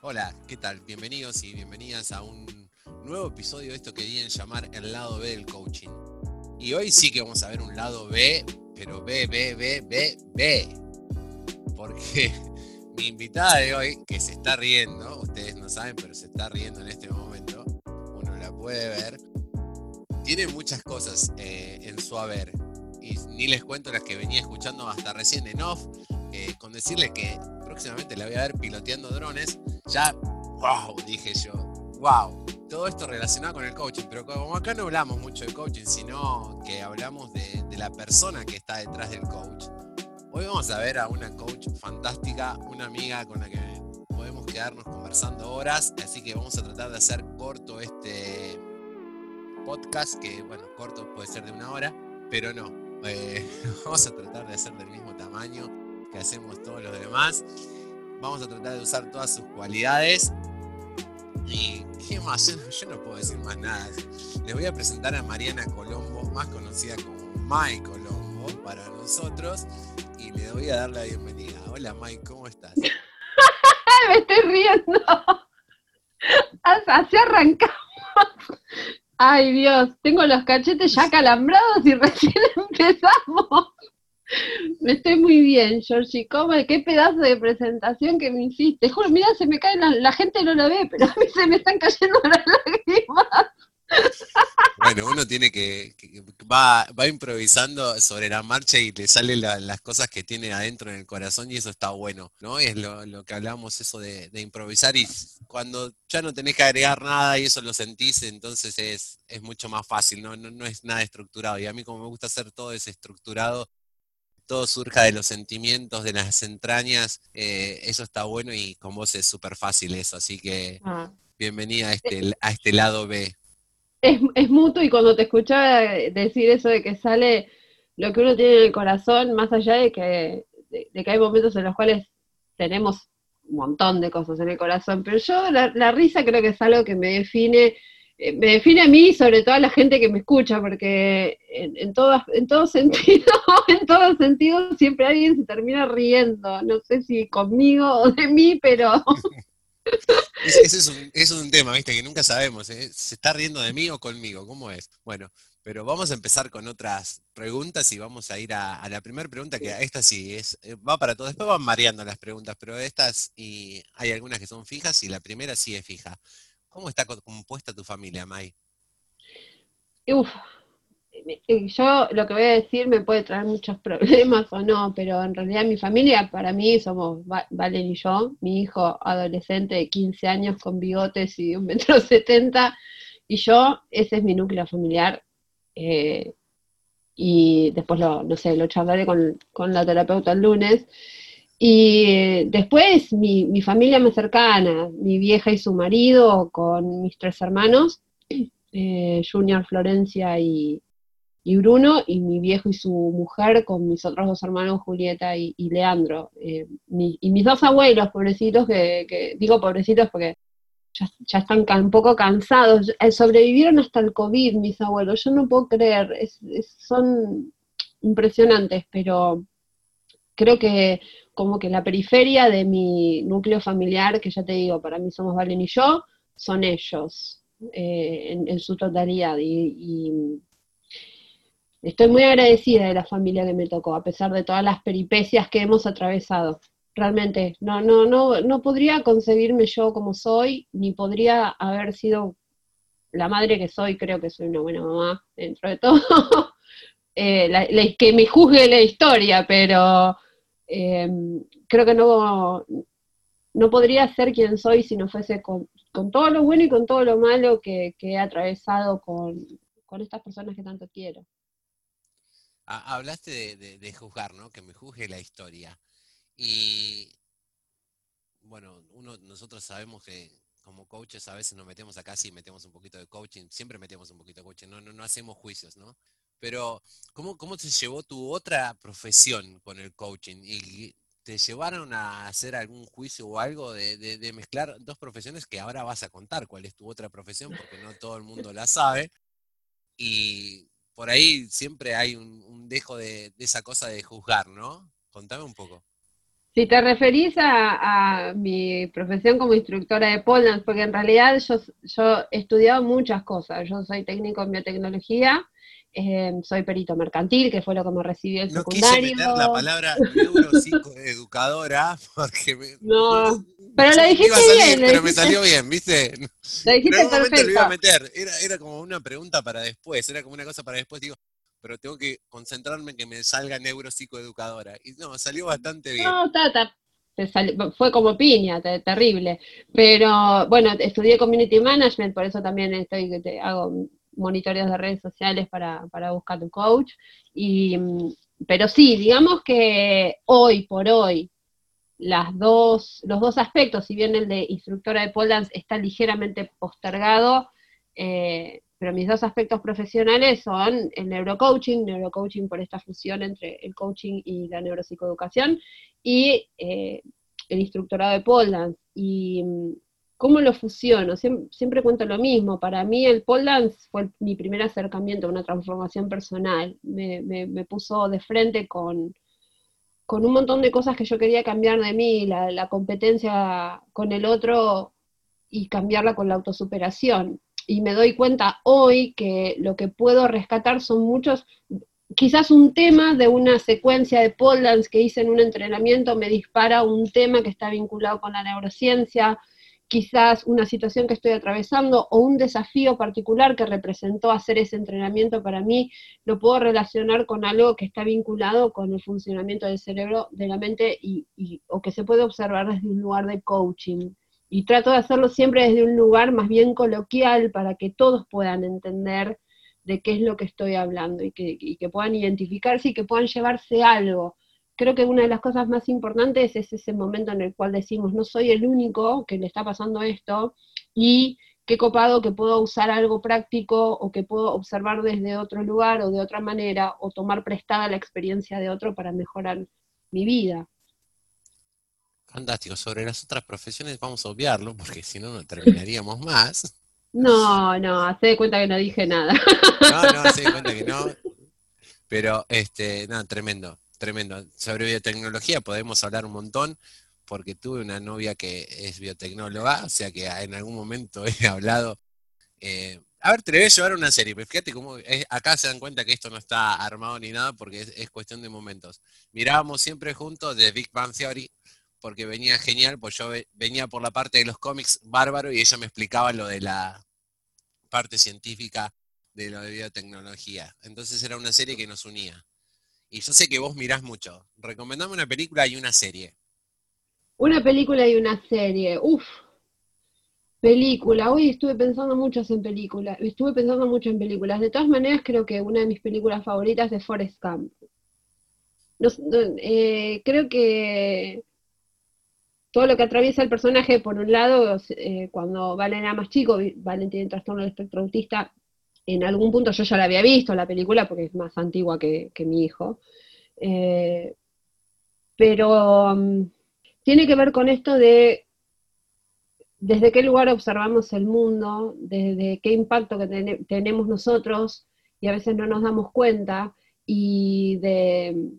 Hola, ¿qué tal? Bienvenidos y bienvenidas a un nuevo episodio de esto que vienen llamar el lado B del coaching. Y hoy sí que vamos a ver un lado B, pero B, B, B, B, B. Porque mi invitada de hoy, que se está riendo, ustedes no saben, pero se está riendo en este momento, uno la puede ver, tiene muchas cosas eh, en su haber. Y ni les cuento las que venía escuchando hasta recién en off, eh, con decirles que próximamente la voy a ver piloteando drones. Ya, wow, dije yo, wow. Todo esto relacionado con el coaching, pero como acá no hablamos mucho de coaching, sino que hablamos de, la persona que está detrás del coach. Hoy vamos a ver a una coach fantástica, una amiga con la que podemos quedarnos conversando horas, así que vamos a tratar de hacer corto este podcast, que bueno, corto puede ser de una hora, pero no, eh, vamos a tratar de hacer del mismo tamaño que hacemos todos los demás. Vamos a tratar de usar todas sus cualidades. Y qué más, yo, yo no puedo decir más nada. Les voy a presentar a Mariana Colombo, más conocida como Mai Colombo para nosotros, y le voy a dar la bienvenida. Hola Mai, ¿cómo estás? Me estoy riendo. Así arrancamos. Ay Dios, tengo los cachetes ya calambrados y recién empezamos. Me estoy muy bien, Georgie. ¿Cómo? ¿Qué pedazo de presentación que me hiciste? Juro, mira, se me caen, la, gente no la ve, pero a mí se me están cayendo las lágrimas. Bueno, uno tiene que, va, va improvisando sobre la marcha y le salen la- las cosas que tiene adentro en el corazón y eso está bueno, ¿no? Es lo, lo que hablamos, eso de, de improvisar y cuando ya no tenés que agregar nada y eso lo sentís, entonces es, es mucho más fácil, ¿no? No, no es nada estructurado. Y a mí como me gusta hacer todo desestructurado, todo surja de los sentimientos, de las entrañas, eh, eso está bueno y con vos es súper fácil eso, así que Ah, bienvenida a este, a este lado B. Es, es mutuo y cuando te escuchaba decir eso de que sale lo que uno tiene en el corazón, más allá de que, de, de que hay momentos en los cuales tenemos un montón de cosas en el corazón, pero yo la, la risa creo que es algo que me define, me define a mí y sobre todo a la gente que me escucha, porque en, en, todas, en todo sentido, en todo sentido siempre alguien se termina riendo, no sé si conmigo o de mí, pero... Ese, es, un, es un tema, viste, que nunca sabemos. ¿eh? ¿Se está riendo de mí o conmigo? ¿Cómo es? Bueno, pero vamos a empezar con otras preguntas y vamos a ir a, a la primera pregunta, que esta sí es, eh, va para todos. Después van variando las preguntas, pero estas y hay algunas que son fijas y la primera sí es fija. ¿Cómo está co- compuesta tu familia, Mai? Uf, yo lo que voy a decir me puede traer muchos problemas o no, pero en realidad mi familia, para mí, somos Va- Valen y yo, mi hijo adolescente de 15 años con bigotes y un metro setenta, y yo, ese es mi núcleo familiar, eh, y después lo, no sé, lo charlaré con, con la terapeuta el lunes. Y después mi, mi familia más cercana, mi vieja y su marido, con mis tres hermanos, eh, Junior, Florencia y, y Bruno, y mi viejo y su mujer con mis otros dos hermanos, Julieta y, Leandro. Eh, y mis dos abuelos, pobrecitos, que, digo pobrecitos porque ya, están un poco cansados, Eh, sobrevivieron hasta el COVID, mis abuelos, yo no puedo creer, son impresionantes, pero creo que como que la periferia de mi núcleo familiar, que ya te digo, para mí somos Valen y yo, son ellos eh, en, su totalidad. Y, estoy muy agradecida de la familia que me tocó, a pesar de todas las peripecias que hemos atravesado. Realmente, no, no, no, no podría concebirme yo como soy, ni podría haber sido la madre que soy, creo que soy una buena mamá, dentro de todo. Eh, que me juzgue la historia, pero eh, creo que no, no podría ser quien soy si no fuese con, todo lo bueno y con todo lo malo que, que he atravesado con, con estas personas que tanto quiero. Ha- Hablaste de juzgar, ¿no? Que me juzgue la historia. Y bueno, uno, nosotros sabemos que como coaches a veces nos metemos acá, sí, metemos un poquito de coaching, siempre metemos un poquito de coaching, no, no, no hacemos juicios, ¿no? Pero, ¿cómo, ¿cómo se llevó tu otra profesión con el coaching? ¿Y te llevaron a hacer algún juicio o algo de, de- de mezclar dos profesiones que ahora vas a contar cuál es tu otra profesión, porque no todo el mundo la sabe? Y por ahí siempre hay un, un dejo de, de esa cosa de juzgar, ¿no? Contame un poco. Si te referís a, mi profesión como instructora de pole porque en realidad yo, yo he estudiado muchas cosas. Yo soy técnico en biotecnología, eh, soy perito mercantil, que fue lo que me recibió el no secundario. Quise meter la palabra neuropsicoeducadora, porque me, no, pero lo dijiste bien. Pero me salió bien, ¿viste? Lo dijiste en algún lo iba a meter, era, era como una pregunta para después, era como una cosa para después, digo, pero tengo que concentrarme en que me salga neuropsicoeducadora. Y no, salió bastante bien. No, está, fue como piña, terrible. Pero bueno, estudié Community Management, por eso también estoy, hago monitoreos de redes sociales para, para buscar tu coach. Y, pero sí, digamos que hoy por hoy, las dos, los dos aspectos, si bien el de instructora de pole dance está ligeramente postergado, eh, pero mis dos aspectos profesionales son el neurocoaching, neurocoaching por esta fusión entre el coaching y la neuropsicoeducación, y eh, el instructorado de pole dance. Mm, cómo lo fusiono, siempre, cuento lo mismo, para mí el pole dance fue mi primer acercamiento a una transformación personal, me, me, puso de frente con, con un montón de cosas que yo quería cambiar de mí, la, la competencia con el otro y cambiarla con la autosuperación. Y me doy cuenta hoy que lo que puedo rescatar son muchos, quizás un tema de una secuencia de pole dance que hice en un entrenamiento me dispara un tema que está vinculado con la neurociencia, quizás una situación que estoy atravesando o un desafío particular que representó hacer ese entrenamiento para mí, lo puedo relacionar con algo que está vinculado con el funcionamiento del cerebro, de la mente y, o que se puede observar desde un lugar de coaching y trato de hacerlo siempre desde un lugar más bien coloquial para que todos puedan entender de qué es lo que estoy hablando y que, que, puedan identificarse y que puedan llevarse algo. Creo que una de las cosas más importantes es ese momento en el cual decimos, no soy el único que le está pasando esto y qué copado que puedo usar algo práctico o que puedo observar desde otro lugar o de otra manera o tomar prestada la experiencia de otro para mejorar mi vida. Fantástico. Sobre las otras profesiones vamos a obviarlo, porque si no, no terminaríamos más. No, no, hace de cuenta que no dije nada. No, no, hace de cuenta que no. Pero, este, no, tremendo, tremendo. Sobre biotecnología podemos hablar un montón, porque tuve una novia que es biotecnóloga, o sea que en algún momento he hablado. Eh, a ver, te voy a llevar una serie, pero fíjate cómo acá se dan cuenta que esto no está armado ni nada, porque es, es cuestión de momentos. Mirábamos siempre juntos de Big Bang Theory, porque venía genial, pues yo venía por la parte de los cómics bárbaro y ella me explicaba lo de la parte científica de lo de biotecnología. Entonces era una serie que nos unía. Y yo sé que vos mirás mucho. Recomendame una película y una serie. Una película y una serie. Uf. Película. Hoy estuve pensando mucho en películas. Estuve pensando mucho en películas. De todas maneras, creo que una de mis películas favoritas es Forrest Gump. Eh, creo que todo lo que atraviesa el personaje, por un lado, eh, cuando Valen era más chico, Valen tiene trastorno del espectro autista, en algún punto yo ya la había visto, la película, porque es más antigua que, mi hijo. Eh, pero um, tiene que ver con esto de desde qué lugar observamos el mundo, desde qué impacto que tenemos nosotros, y a veces no nos damos cuenta, y de,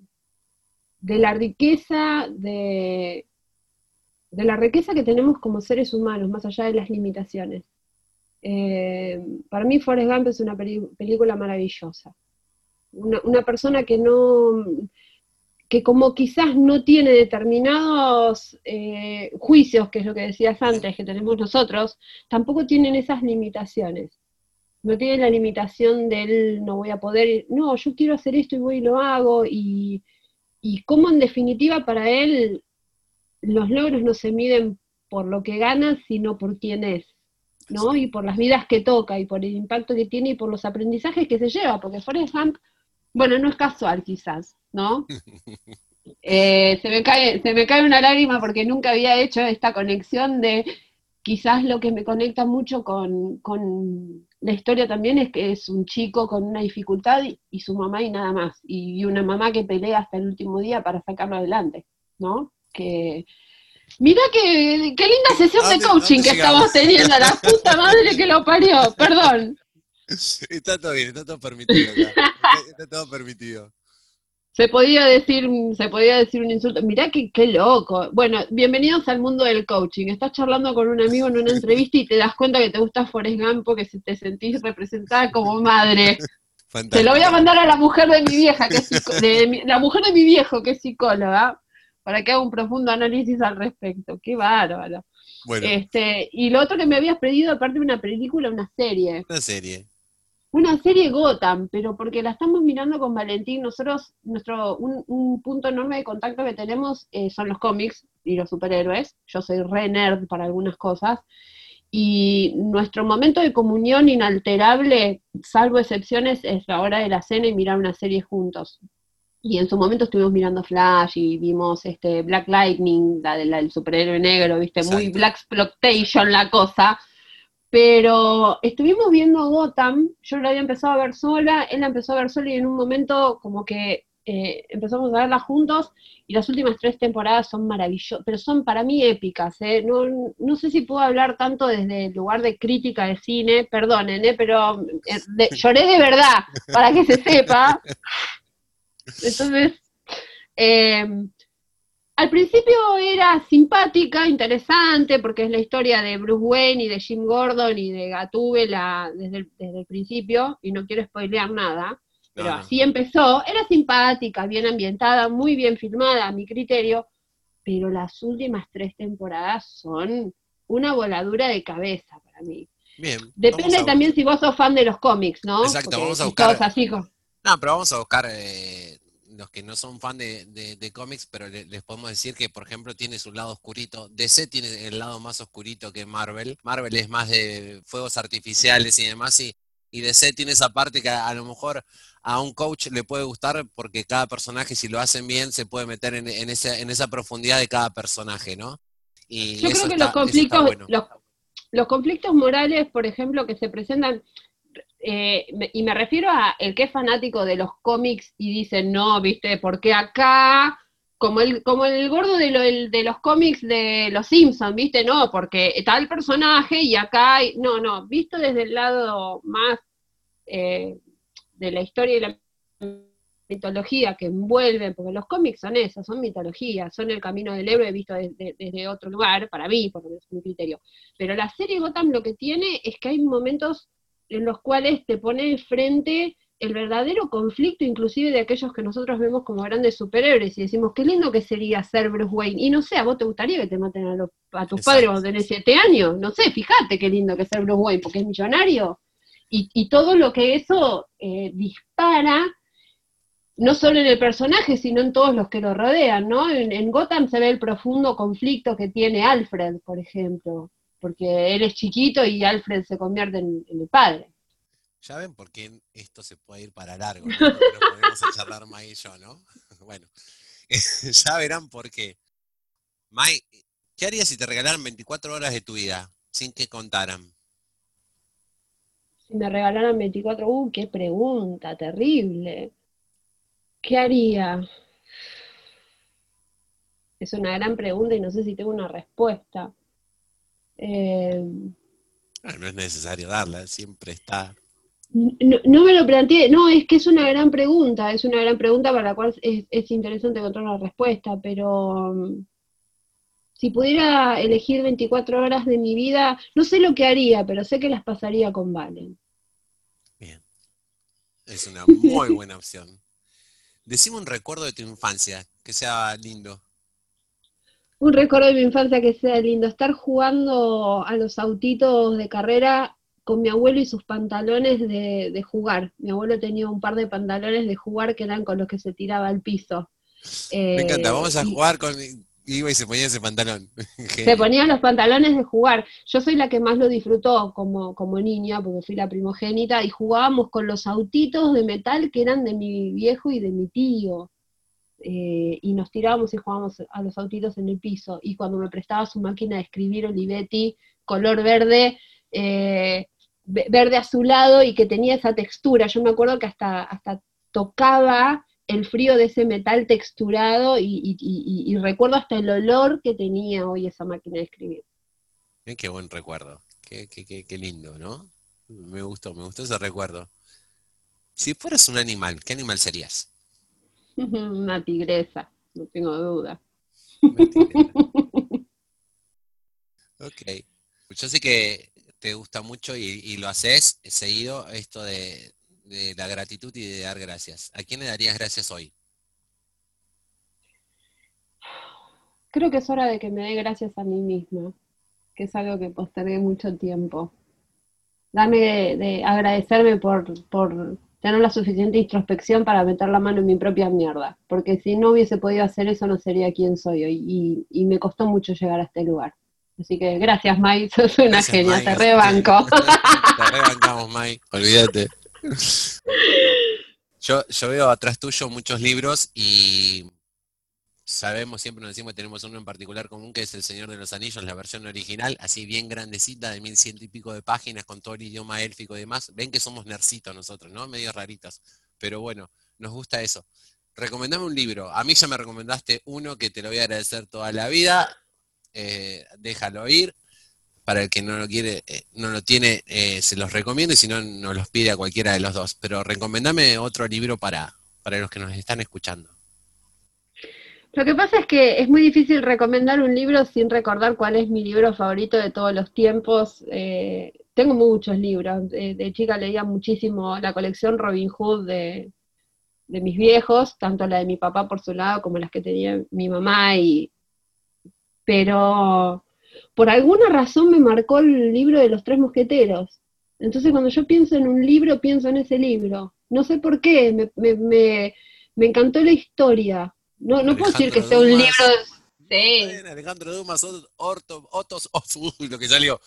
la riqueza de la riqueza que tenemos como seres humanos, más allá de las limitaciones. Eh, para mí Forrest Gump es una película maravillosa. Una, persona que no, que como quizás no tiene determinados eh, juicios, que es lo que decías antes, que tenemos nosotros, tampoco tienen esas limitaciones. No tiene la limitación del no voy a poder, no, yo quiero hacer esto y voy y lo hago, y, y en definitiva para él los logros no se miden por lo que gana, sino por quién es, ¿no? Y por las vidas que toca, y por el impacto que tiene, y por los aprendizajes que se lleva, porque Forrest Gump, bueno, no es casual quizás, ¿no? Eh, se, me cae, se me cae una lágrima porque nunca había hecho esta conexión de quizás lo que me conecta mucho con, con la historia también es que es un chico con una dificultad y, su mamá y nada más, y una mamá que pelea hasta el último día para sacarlo adelante, ¿no? que... Mira qué, linda sesión de coaching que estamos teniendo, la puta madre que lo parió, perdón. Está todo bien, está todo permitido Está, todo permitido. Se podía decir, se podía decir un insulto. Mirá que, qué loco. Bueno, bienvenidos al mundo del coaching. Estás charlando con un amigo en una entrevista y te das cuenta que te gusta Forrest Gump porque te sentís representada como madre. Te lo voy a mandar a la mujer de mi vieja, que es de la mujer de mi viejo, que es psicóloga, para que haga un profundo análisis al respecto. Qué bárbaro. Bueno. Este, y lo otro que me habías pedido, aparte de una película, una serie. Una serie una serie Gotham, pero porque la estamos mirando con Valentín, nosotros, nuestro, un, punto enorme de contacto que tenemos eh, son los cómics y los superhéroes, yo soy re nerd para algunas cosas, y nuestro momento de comunión inalterable, salvo excepciones, es la hora de la cena y mirar una serie juntos. Y en su momento estuvimos mirando Flash y vimos este Black Lightning, la del superhéroe negro, viste, muy Black Exploitation la cosa, pero estuvimos viendo Gotham, yo la había empezado a ver sola, él la empezó a ver sola y en un momento como que eh, empezamos a verla juntos y las últimas tres temporadas son maravillosas, pero son para mí épicas. ¿eh? No, sé si puedo hablar tanto desde el lugar de crítica de cine, perdonen, ¿eh? pero eh, lloré de verdad, para que se sepa. Entonces, al principio era simpática, interesante, porque es la historia de Bruce Wayne y de Jim Gordon y de Gatúbela desde el, desde el principio, y no quiero spoilear nada, pero así empezó. Era simpática, bien ambientada, muy bien filmada a mi criterio, pero las últimas tres temporadas son una voladura de cabeza para mí. Bien. Depende también si vos sos fan de los cómics, ¿no? Exacto, vamos a buscar. No, pero vamos a buscar eh, los que no son fan de, cómics, pero les podemos decir que, por ejemplo, tiene su lado oscurito. DC tiene el lado más oscurito que Marvel. Marvel es más de fuegos artificiales y demás, y, y DC tiene esa parte que a, lo mejor a un coach le puede gustar porque cada personaje, si lo hacen bien, se puede meter en, esa, en esa profundidad de cada personaje, ¿no? Y Yo creo que los conflictos, los conflictos morales, por ejemplo, que se presentan, eh, y me refiero a el que es fanático de los cómics y dice, no, viste, porque acá, como el, como el gordo de, de los cómics de los Simpsons, viste, no, porque el personaje y acá, hay, no, no, visto desde el lado más eh, de la historia y la mitología que envuelven, porque los cómics son eso, son mitología, son el camino del héroe visto desde, otro lugar, para mí, por mi criterio. Pero la serie Gotham lo que tiene es que hay momentos en los cuales te pone enfrente el verdadero conflicto, inclusive de aquellos que nosotros vemos como grandes superhéroes, y decimos, qué lindo que sería ser Bruce Wayne. Y no sé, ¿a vos te gustaría que te maten a, los, a tus padres cuando tenés siete años? No sé, fíjate qué lindo que ser Bruce Wayne, porque es millonario. Y, todo lo que eso eh, dispara, no solo en el personaje, sino en todos los que lo rodean, ¿no? En, Gotham se ve el profundo conflicto que tiene Alfred, por ejemplo porque él es chiquito y Alfred se convierte en, el padre. Ya ven por qué esto se puede ir para largo, ¿no? podemos charlar May y yo, ¿no? Bueno, ya verán por qué. May, ¿qué harías si te regalaran 24 horas de tu vida sin que contaran? Si me regalaran 24, uh, qué pregunta, terrible. ¿Qué haría? Es una gran pregunta y no sé si tengo una respuesta. Eh, no es necesario darla, siempre está. No, me lo planteé, no, es que es una gran pregunta, es una gran pregunta para la cual es, interesante encontrar la respuesta, pero um, si pudiera elegir 24 horas de mi vida, no sé lo que haría, pero sé que las pasaría con Valen. Bien, es una muy buena opción. Decime un recuerdo de tu infancia, que sea lindo un recuerdo de mi infancia que sea lindo, estar jugando a los autitos de carrera con mi abuelo y sus pantalones de, jugar. Mi abuelo tenía un par de pantalones de jugar que eran con los que se tiraba al piso. Me encanta, vamos a eh, jugar con... Iba y se ponía ese pantalón. se ponían los pantalones de jugar. Yo soy la que más lo disfrutó como, como niña, porque fui la primogénita, y jugábamos con los autitos de metal que eran de mi viejo y de mi tío. Eh, y nos tirábamos y jugábamos a los autitos en el piso. Y cuando me prestaba su máquina de escribir Olivetti, color verde, eh, verde azulado y que tenía esa textura, yo me acuerdo que hasta, hasta tocaba el frío de ese metal texturado y, recuerdo hasta el olor que tenía hoy esa máquina de escribir. qué buen recuerdo, qué, qué lindo, ¿no? Me gustó, me gustó ese recuerdo. Si fueras un animal, ¿qué animal serías? Una tigresa, no tengo duda. ok. Yo sé que te gusta mucho y, lo haces seguido esto de, de, la gratitud y de dar gracias. ¿A quién le darías gracias hoy? Creo que es hora de que me dé gracias a mí misma, que es algo que postergué mucho tiempo. Dame de, agradecerme por, por tener la suficiente introspección para meter la mano en mi propia mierda, porque si no hubiese podido hacer eso no sería quien soy hoy y, me costó mucho llegar a este lugar. Así que gracias, Mai, sos una genia, te rebanco. te rebancamos, Mai, olvídate. Yo, yo veo atrás tuyo muchos libros y sabemos, siempre nos decimos que tenemos uno en particular común, que es El Señor de los Anillos, la versión original, así bien grandecita, de mil ciento y pico de páginas, con todo el idioma élfico y demás. Ven que somos nercitos nosotros, ¿no? Medio raritos. Pero bueno, nos gusta eso. Recomendame un libro. A mí ya me recomendaste uno que te lo voy a agradecer toda la vida. Eh, déjalo ir. Para el que no lo quiere, eh, no lo tiene, eh, se los recomiendo y si no, nos los pide a cualquiera de los dos. Pero recomendame otro libro para, para los que nos están escuchando. Lo que pasa es que es muy difícil recomendar un libro sin recordar cuál es mi libro favorito de todos los tiempos. Eh, tengo muchos libros. De, chica leía muchísimo la colección Robin Hood de, mis viejos, tanto la de mi papá por su lado como las que tenía mi mamá. Y, pero por alguna razón me marcó el libro de los tres mosqueteros. Entonces cuando yo pienso en un libro, pienso en ese libro. No sé por qué, me, me, me encantó la historia no, no puedo decir que sea un libro. Sí. Alejandro Dumas, Otto, Otos, lo que salió.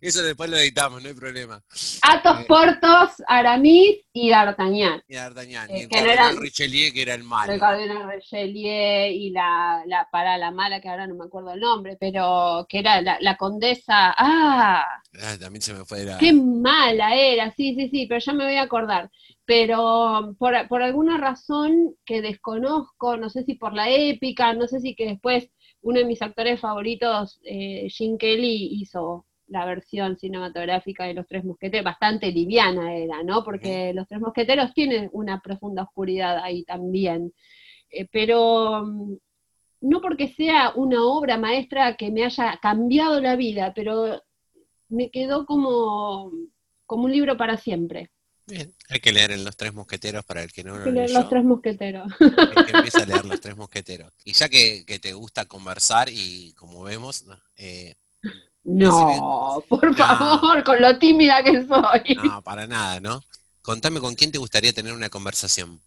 Eso después lo editamos, no hay problema. Atos, eh, Portos, Aramis y D'Artagnan. Y D'Artagnan. Eh, y el cardenal Richelieu, que era el malo. El cardenal Richelieu y la, la, para la mala, que ahora no me acuerdo el nombre, pero que era la, la condesa. ¡Ah! ah también se me fue la... ¡Qué mala era! Sí, sí, sí, pero ya me voy a acordar pero por, por, alguna razón que desconozco, no sé si por la épica, no sé si que después uno de mis actores favoritos, eh, Jim Kelly, hizo la versión cinematográfica de Los Tres Mosqueteros, bastante liviana era, ¿no? Porque Los Tres Mosqueteros tienen una profunda oscuridad ahí también, eh, pero mm, no porque sea una obra maestra que me haya cambiado la vida, pero me quedó como, como un libro para siempre. Bien, hay que leer en Los Tres Mosqueteros para el que no lo leer Los Tres Mosqueteros. Que empieza a leer Los Tres Mosqueteros. Y ya que, te gusta conversar y como vemos... Eh, no, por favor, con lo tímida que soy. No, para nada, ¿no? Contame con quién te gustaría tener una conversación.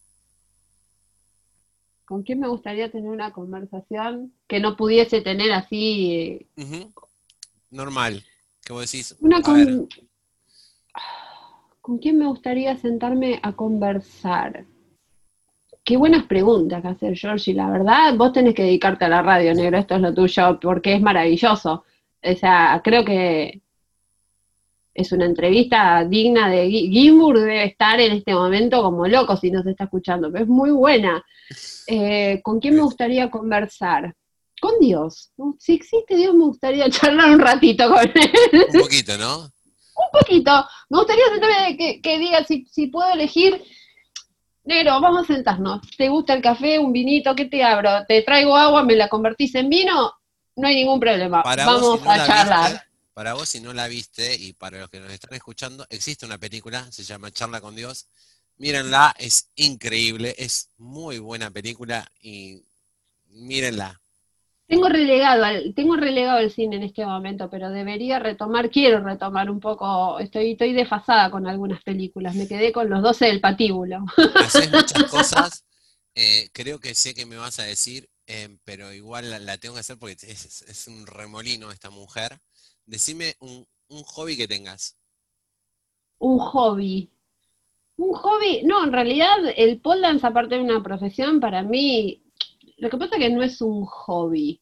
¿Con quién me gustaría tener una conversación que no pudiese tener así? Normal, ¿qué vos decís? Una ¿con quién me gustaría sentarme a conversar? Qué buenas preguntas que hacer, George, y la verdad, vos tenés que dedicarte a la radio, negro, esto es lo tuyo, porque es maravilloso. O sea, creo que es una entrevista digna de Gimbur, debe estar en este momento como loco si nos está escuchando, pero es muy buena. Eh, ¿Con quién me gustaría conversar? Con Dios. Si existe Dios, me gustaría charlar un ratito con él. Un poquito, ¿no? un poquito. Me gustaría sentarme que, que diga si, si puedo elegir. Negro, vamos a sentarnos. ¿Te gusta el café, un vinito? ¿Qué te abro? ¿Te traigo agua? ¿Me la convertís en vino? No hay ningún problema. vamos a charlar. para vos, si no la viste, y para los que nos están escuchando, existe una película, se llama Charla con Dios. Mírenla, es increíble, es muy buena película y mírenla. Tengo relegado, al, tengo relegado el cine en este momento, pero debería retomar, quiero retomar un poco, estoy, estoy desfasada con algunas películas, me quedé con los 12 del patíbulo. Haces muchas cosas, eh, creo que sé que me vas a decir, eh, pero igual la, tengo que hacer porque es, un remolino esta mujer. Decime un, un hobby que tengas. Un hobby. Un hobby, no, en realidad el pole dance, aparte de una profesión, para mí lo que pasa es que no es un hobby.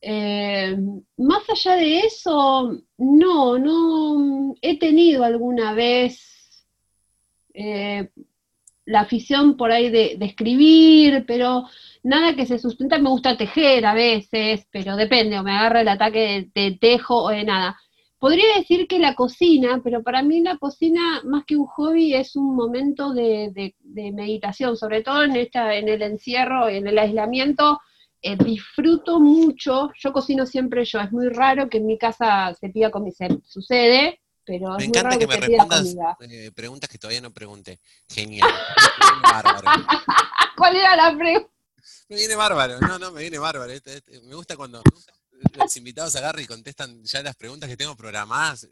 Eh, más allá de eso, no, no he tenido alguna vez eh, la afición por ahí de, escribir, pero nada que se sustenta. Me gusta tejer a veces, pero depende, o me agarra el ataque de, tejo o de nada. podría decir que la cocina, pero para mí la cocina, más que un hobby, es un momento de, meditación, sobre todo en, esta, en el encierro, en el aislamiento. Eh, disfruto mucho, yo cocino siempre yo, es muy raro que en mi casa se pida comida, sucede, pero me encanta que, que, me respondas eh, preguntas que todavía no pregunté. Genial. bárbaro. ¿Cuál era la pregunta? Me viene bárbaro, no, no, me viene bárbaro. Este- este- me gusta cuando los invitados agarran y contestan ya las preguntas que tengo programadas.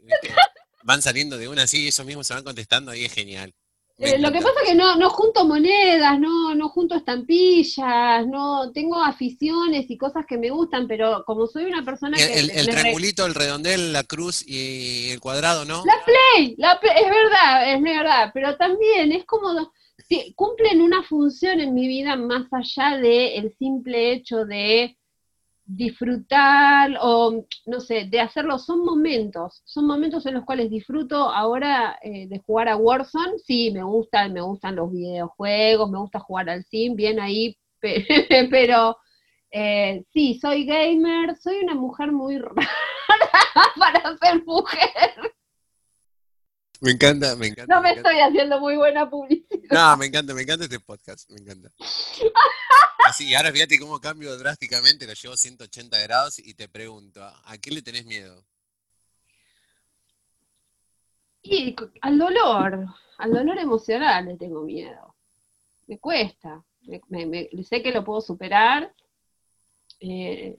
Van saliendo de una así y ellos mismos se van contestando y es genial. Eh, lo que pasa es que no, no junto monedas, no, no junto estampillas, no tengo aficiones y cosas que me gustan, pero como soy una persona El, que el- el re- triangulito, el redondel, la cruz y el cuadrado, ¿no? La play, la play, es verdad, es verdad, pero también es como sí, cumplen una función en mi vida más allá de el simple hecho de disfrutar o no sé, de hacerlo, son momentos, son momentos en los cuales disfruto ahora eh, de jugar a Warzone, sí, me gustan, me gustan los videojuegos, me gusta jugar al sim, bien ahí, pe- pero eh, sí, soy gamer, soy una mujer muy rara para ser mujer. Me encanta, me encanta. No me estoy haciendo muy buena publicidad. No, me encanta, me encanta este podcast, me encanta. Así, ahora fíjate cómo cambio drásticamente, lo llevo 180 grados y te pregunto, ¿a qué le tenés miedo? Y al dolor, al dolor emocional le tengo miedo. Me cuesta. Me- me- me- sé que lo puedo superar. Eh,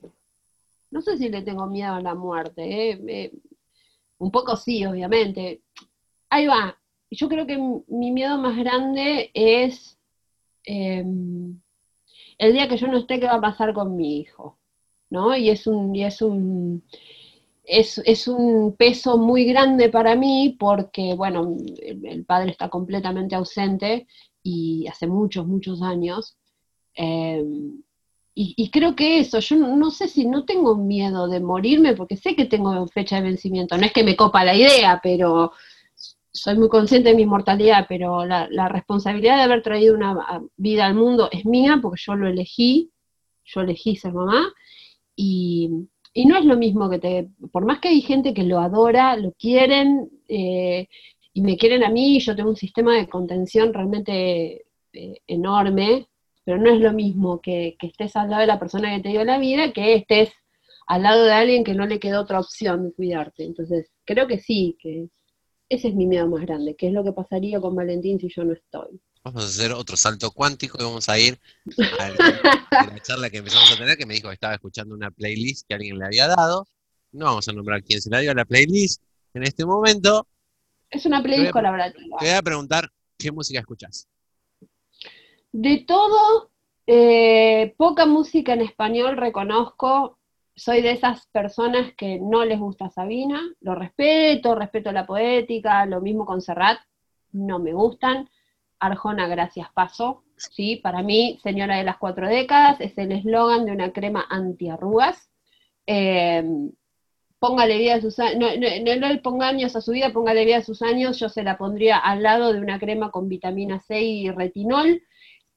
no sé si le tengo miedo a la muerte. eh, me- un poco sí, obviamente. Ahí va. Yo creo que mi miedo más grande es em, el día que yo no esté, ¿qué va a pasar con mi hijo? ¿No? Y es un, y es un, es, es un peso muy grande para mí porque, bueno, el, padre está completamente ausente y hace muchos, muchos años. Eh, y, creo que eso, yo no sé si no tengo miedo de morirme porque sé que tengo fecha de vencimiento. No es que me copa la idea, pero soy muy consciente de mi mortalidad, pero la, la responsabilidad de haber traído una ah, vida al mundo es mía porque yo lo elegí, yo elegí ser mamá y, y no es lo mismo que te, por más que hay gente que lo adora, lo quieren eh, y me quieren a mí, yo tengo un sistema de contención realmente eh, enorme, pero no es lo mismo que, que estés al lado de la persona que te dio la vida que estés al lado de alguien que no le quedó otra opción de cuidarte. Entonces, creo que sí, que ese es mi miedo más grande, que es lo que pasaría con Valentín si yo no estoy. Vamos a hacer otro salto cuántico y vamos a ir a la charla que empezamos a tener, que me dijo que estaba escuchando una playlist que alguien le había dado. No vamos a nombrar quién se la dio a la playlist en este momento. Es una playlist colaborativa. Te voy a preguntar qué música escuchás. De todo, eh, poca música en español reconozco. Soy de esas personas que no les gusta Sabina, lo respeto, respeto la poética, lo mismo con Serrat, no me gustan. Arjona, gracias, paso. Sí, para mí, señora de las cuatro décadas, es el eslogan de una crema antiarrugas. Eh, póngale vida a sus años, no, no, no le ponga años a su vida, póngale vida a sus años, yo se la pondría al lado de una crema con vitamina C y retinol.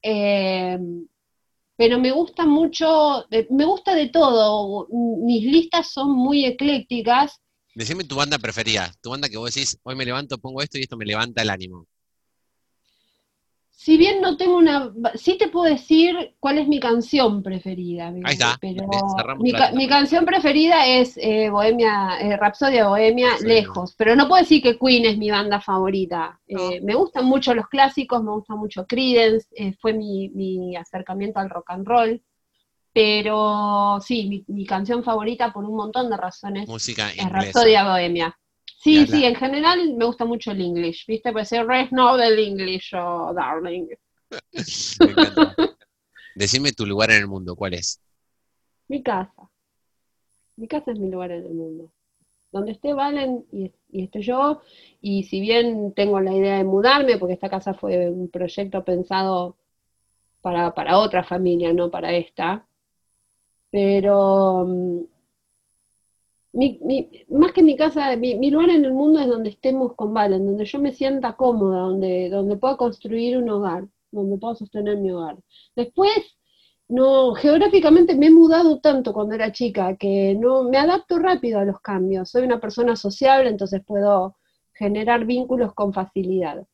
Eh, pero me gusta mucho, eh, me gusta de todo, mis listas son muy eclécticas, Decime tu banda preferida, tu banda que vos decís, hoy me levanto, pongo esto y esto me levanta el ánimo. Si bien no tengo una, sí te puedo decir cuál es mi canción preferida, Ahí está, pero cerramos mi, ca- canción preferida es eh, Bohemia, eh, Rapsodia Bohemia, lejos, pero no puedo decir que Queen es mi banda favorita. Eh, me gustan mucho los clásicos, me gusta mucho Creedence, eh, fue mi, mi acercamiento al rock and roll, pero sí, mi, mi canción favorita por un montón de razones Música es. Rapsodia Bohemia. Sí, sí, en general me gusta mucho el English, ¿viste? Puede ser Red no del English o Darling. Me encanta. Decime tu lugar en el mundo, ¿cuál es? Mi casa. Mi casa es mi lugar en el mundo. Donde esté Valen y, y esté yo, y si bien tengo la idea de mudarme, porque esta casa fue un proyecto pensado para, para otra familia, no para esta, pero mm, más que mi casa, mi, mi lugar en el mundo es donde estemos con Valen, donde yo me sienta cómoda, donde, donde pueda construir un hogar, donde pueda sostener mi hogar. Después, no, geográficamente me he mudado tanto cuando era chica que no me adapto rápido a los cambios. Soy una persona sociable, entonces puedo generar vínculos con facilidad.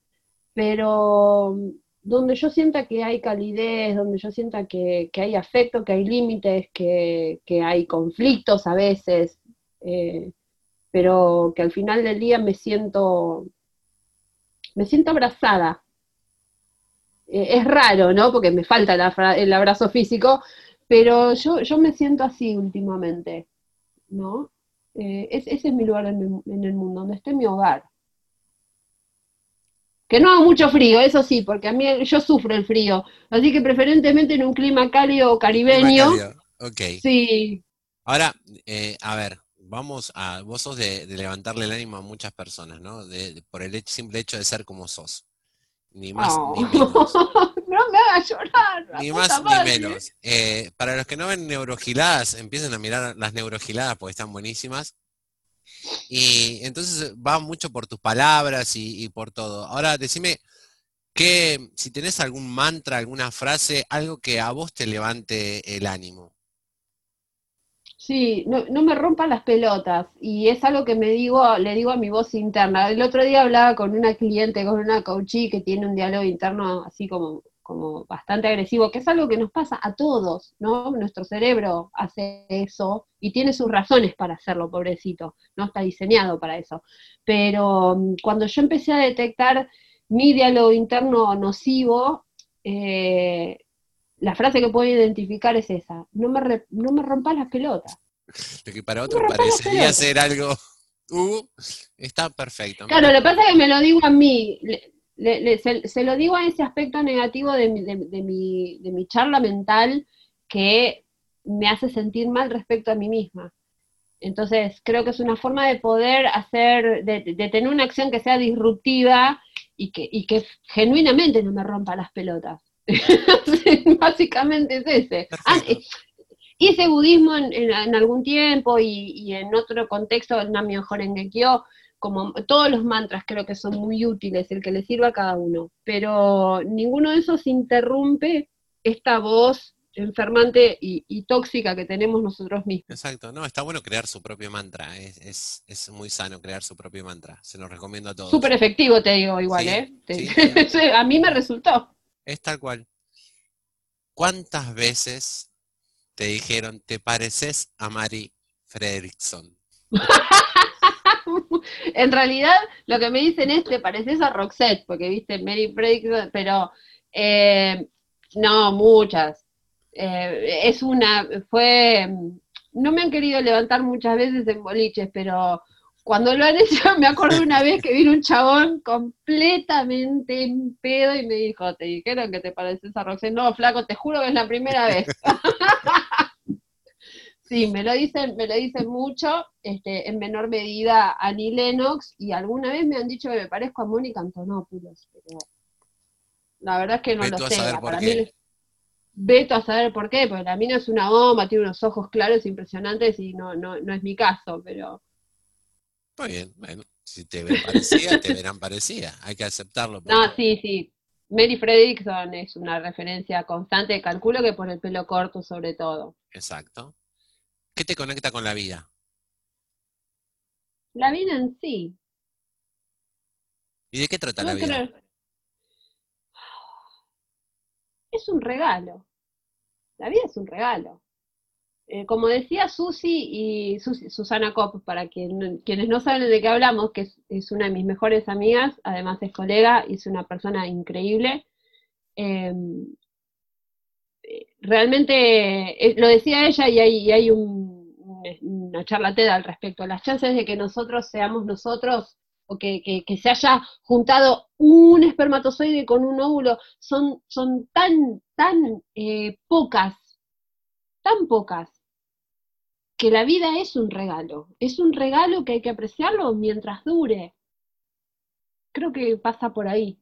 Pero donde yo sienta que hay calidez, donde yo sienta que, hay afecto, que hay límites, que, hay conflictos a veces, eh, pero que al final del día me siento, me siento abrazada eh, es raro, ¿no? Porque me falta el abrazo físico, pero yo, yo me siento así últimamente, ¿no? Eh, ese es mi lugar en, el mundo, donde esté mi hogar. Que no haga mucho frío, eso sí, porque a mí yo sufro el frío. Así que preferentemente en un clima cálido caribeño. Ok. Sí. Ahora, eh, a ver, vamos a. Vos sos de, levantarle el ánimo a muchas personas, ¿no? por el simple hecho de ser como sos. Ni más ni menos. no me hagas llorar. Ni más ni menos. Eh, para los que no ven neurogiladas, empiecen a mirar las neurogiladas porque están buenísimas. Y entonces va mucho por tus palabras y, por todo. Ahora, decime que si tenés algún mantra, alguna frase, algo que a vos te levante el ánimo. Sí, no, no me rompan las pelotas. Y es algo que me digo, le digo a mi voz interna. El otro día hablaba con una cliente, con una coachee que tiene un diálogo interno así como, como bastante agresivo, que es algo que nos pasa a todos, ¿no? Nuestro cerebro hace eso y tiene sus razones para hacerlo, pobrecito. No está diseñado para eso. Pero mm, cuando yo empecé a detectar mi diálogo interno nocivo, eh, la frase que puedo identificar es esa, no me, no me rompas las pelotas. Lo que para otro parecería ser algo, uh, está perfecto. Claro, lo que pasa es que me lo digo a mí, se, lo digo a ese aspecto negativo de mi, de, mi, de mi charla mental que me hace sentir mal respecto a mí misma. Entonces, creo que es una forma de poder hacer, de, de, tener una acción que sea disruptiva y que, y que genuinamente no me rompa las pelotas. Básicamente es ese. Ah, eh, hice budismo en, algún tiempo y, en otro contexto, en en Gekyo, como todos los mantras creo que son muy útiles, el que le sirva a cada uno, pero ninguno de esos interrumpe esta voz enfermante y, tóxica que tenemos nosotros mismos. Exacto, no, está bueno crear su propio mantra, es, muy sano crear su propio mantra, se lo recomiendo a todos. Súper efectivo, te digo, igual, ¿eh? a mí me resultó. Es tal cual. ¿Cuántas veces te dijeron, te pareces a Mari Fredrickson? en realidad, lo que me dicen es, te pareces a Roxette, porque viste, Mary Fredrickson, pero eh, no, muchas. Eh, es una, fue, no me han querido levantar muchas veces en boliches, pero cuando lo han hecho, me acuerdo una vez que vino un chabón completamente en pedo y me dijo, ¿te dijeron que te pareces a Roxanne? No, flaco, te juro que es la primera vez. sí, me lo dicen, me lo dicen mucho, este, en menor medida a Annie Lennox, y alguna vez me han dicho que me parezco a Mónica Antonopoulos, pero la verdad es que no lo sé. Para mí, veto a saber por qué, porque la mina es una bomba, tiene unos ojos claros impresionantes y no, no, no es mi caso, pero muy bien, bueno, si te ven parecida, te verán parecida, hay que aceptarlo. No, sí, sí. Mary Fredrickson es una referencia constante, calculo que por el pelo corto sobre todo. Exacto. ¿Qué te conecta con la vida? La vida en sí. ¿Y de qué trata la vida? Es un regalo. La vida es un regalo. Eh, como decía Susi y Susana Kopp, para quienes no saben de qué hablamos, que es, una de mis mejores amigas, además es colega y es una persona increíble. Em, eh, realmente, eh, lo decía ella y hay, una charla al respecto, las chances de que nosotros seamos nosotros o que, se haya juntado un espermatozoide con un óvulo son, son tan, tan pocas, tan pocas, que la vida es un regalo, es un regalo que hay que apreciarlo mientras dure. Creo que pasa por ahí.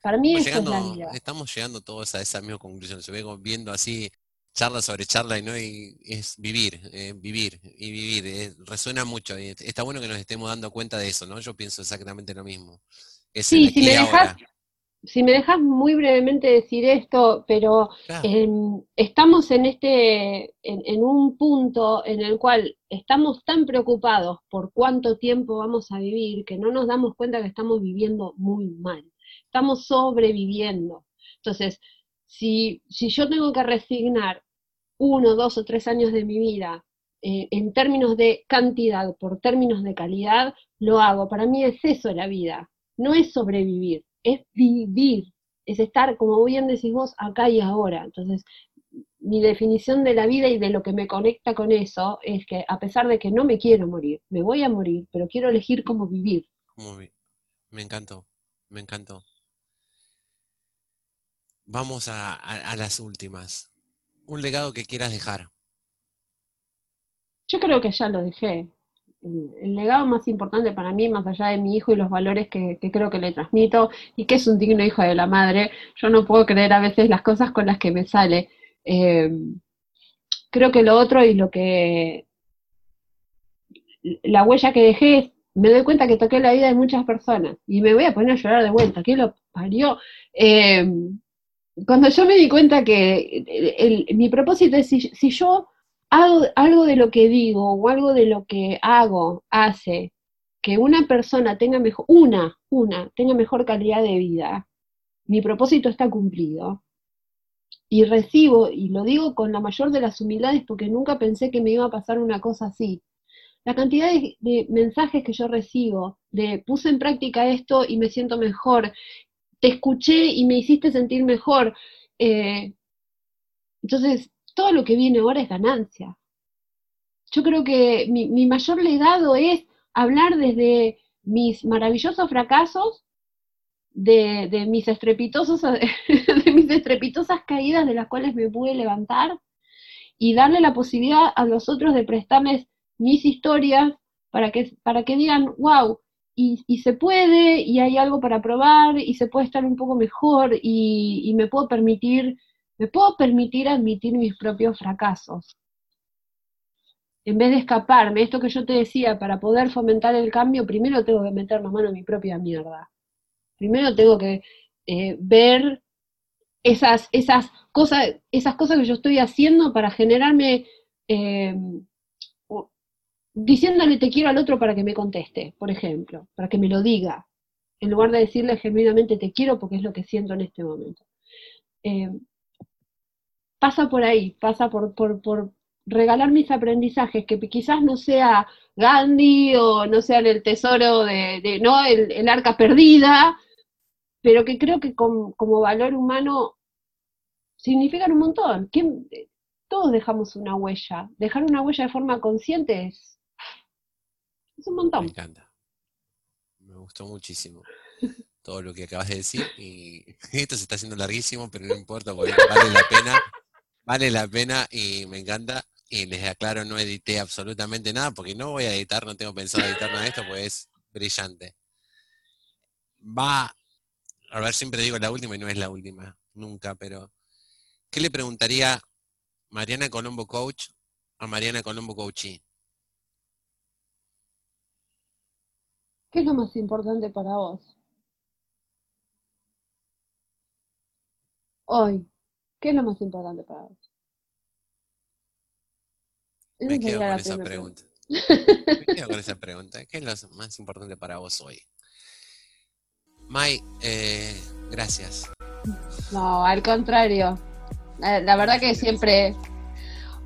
Para mí es la vida. Estamos llegando todos a esa misma conclusión. Se ve viendo así charla sobre charla y no y es vivir, eh, vivir y vivir. Eh, resuena mucho. Y está bueno que nos estemos dando cuenta de eso, ¿no? Yo pienso exactamente lo mismo. sí, si me dejas, si me dejas muy brevemente decir esto, pero em, estamos en este, en, un punto en el cual estamos tan preocupados por cuánto tiempo vamos a vivir que no nos damos cuenta que estamos viviendo muy mal. Estamos sobreviviendo. Entonces, si, si yo tengo que resignar uno, dos o tres años de mi vida eh, en términos de cantidad por términos de calidad, lo hago. Para mí es eso la vida, no es sobrevivir es vivir, es estar, como bien decís vos, acá y ahora. Entonces, mi definición de la vida y de lo que me conecta con eso es que a pesar de que no me quiero morir, me voy a morir, pero quiero elegir cómo vivir. Muy. Me encantó, me encantó. Vamos a las últimas. Un legado que quieras dejar. Yo creo que ya lo dejé el, legado más importante para mí, más allá de mi hijo y los valores que, creo que le transmito, y que es un digno hijo de la madre, yo no puedo creer a veces las cosas con las que me sale. Eh, creo que lo otro y lo que la huella que dejé me doy cuenta que toqué la vida de muchas personas y me voy a poner a llorar de vuelta, ¿qué lo parió? Eh, cuando yo me di cuenta que mi propósito es si yo algo, de lo que digo o algo de lo que hago hace que una persona tenga mejor, una, una, tenga mejor calidad de vida, mi propósito está cumplido. Y recibo, y lo digo con la mayor de las humildades porque nunca pensé que me iba a pasar una cosa así. La cantidad de, mensajes que yo recibo, de puse en práctica esto y me siento mejor, te escuché y me hiciste sentir mejor. Eh, entonces, todo lo que viene ahora es ganancia. Yo creo que mi, mayor legado es hablar desde mis maravillosos fracasos, de, mis estrepitosos, de mis estrepitosas caídas de las cuales me pude levantar y darle la posibilidad a los otros de prestarles mis historias para que, para que digan, wow, y, se puede, y hay algo para probar, y se puede estar un poco mejor, y me puedo permitir me puedo permitir admitir mis propios fracasos. En vez de escaparme, esto que yo te decía, para poder fomentar el cambio, primero tengo que meter la mano en mi propia mierda. Primero tengo que eh, ver esas, esas, cosas, esas cosas que yo estoy haciendo para generarme, eh, diciéndole te quiero al otro para que me conteste, por ejemplo, para que me lo diga, en lugar de decirle genuinamente te quiero porque es lo que siento en este momento. Eh, pasa por ahí, pasa por, por, regalar mis aprendizajes, que quizás no sea Gandhi o no sea el tesoro de, no, el, arca perdida, pero que creo que como valor humano significan un montón. Todos dejamos una huella. Dejar una huella de forma consciente es, es un montón. Me encanta. Me gustó muchísimo todo lo que acabas de decir y esto se está haciendo larguísimo, pero no importa porque vale la pena Vale la pena y me encanta. Y les aclaro, no edité absolutamente nada, porque no voy a editar, no tengo pensado editar nada de esto, pues es brillante. Va, a ver, siempre digo la última y no es la última, nunca, pero ¿qué le preguntaría Mariana Colombo Coach a Mariana Colombo Coachee? ¿Qué es lo más importante para vos? Hoy. ¿Qué es lo más importante para vos? Me quedo con esa pregunta. Me quedo con esa pregunta. ¿Qué es lo más importante para vos hoy? Mai, eh, gracias. No, al contrario. La, verdad que siempre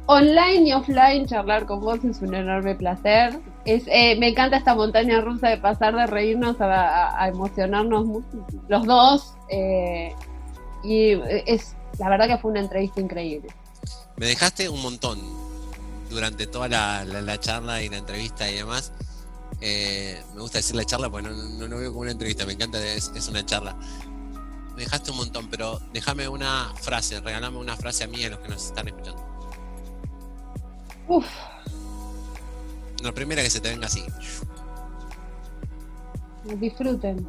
online y offline charlar con vos es un enorme placer. Es, eh, me encanta esta montaña rusa de pasar de reírnos a, emocionarnos los dos. Eh, y es la verdad que fue una entrevista increíble. Me dejaste un montón durante toda la, charla y la entrevista y demás. Eh, me gusta decir la charla porque no, no, veo como una entrevista, me encanta, es, una charla. Me dejaste un montón, pero déjame una frase, regálame una frase a mí y a los que nos están escuchando. Uf. La primera que se te venga así. Disfruten.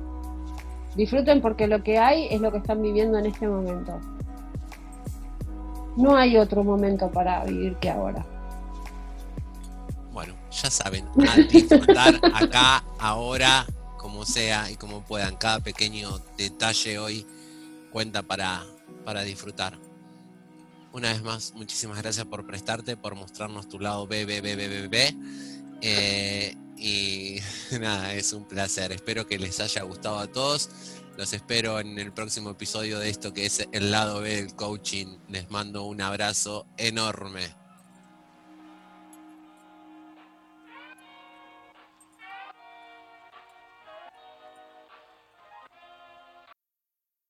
Disfruten porque lo que hay es lo que están viviendo en este momento. No hay otro momento para vivir que ahora. Bueno, ya saben, a disfrutar acá, ahora, como sea y como puedan. Cada pequeño detalle hoy cuenta para, para disfrutar. Una vez más, muchísimas gracias por prestarte, por mostrarnos tu lado B, B, B, B, B, B. Eh, y nada, es un placer. Espero que les haya gustado a todos. Los espero en el próximo episodio de esto que es el lado B del coaching. Les mando un abrazo enorme.